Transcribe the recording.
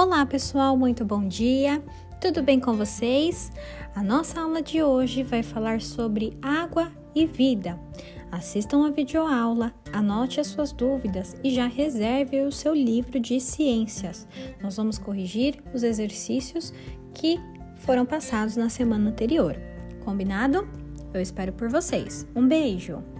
Olá, pessoal, muito bom dia. Tudo bem com vocês? A nossa aula de hoje vai falar sobre água e vida. Assistam a videoaula, anote as suas dúvidas e já reserve o seu livro de ciências. Nós vamos corrigir os exercícios que foram passados na semana anterior. Combinado? Eu espero por vocês. Um beijo!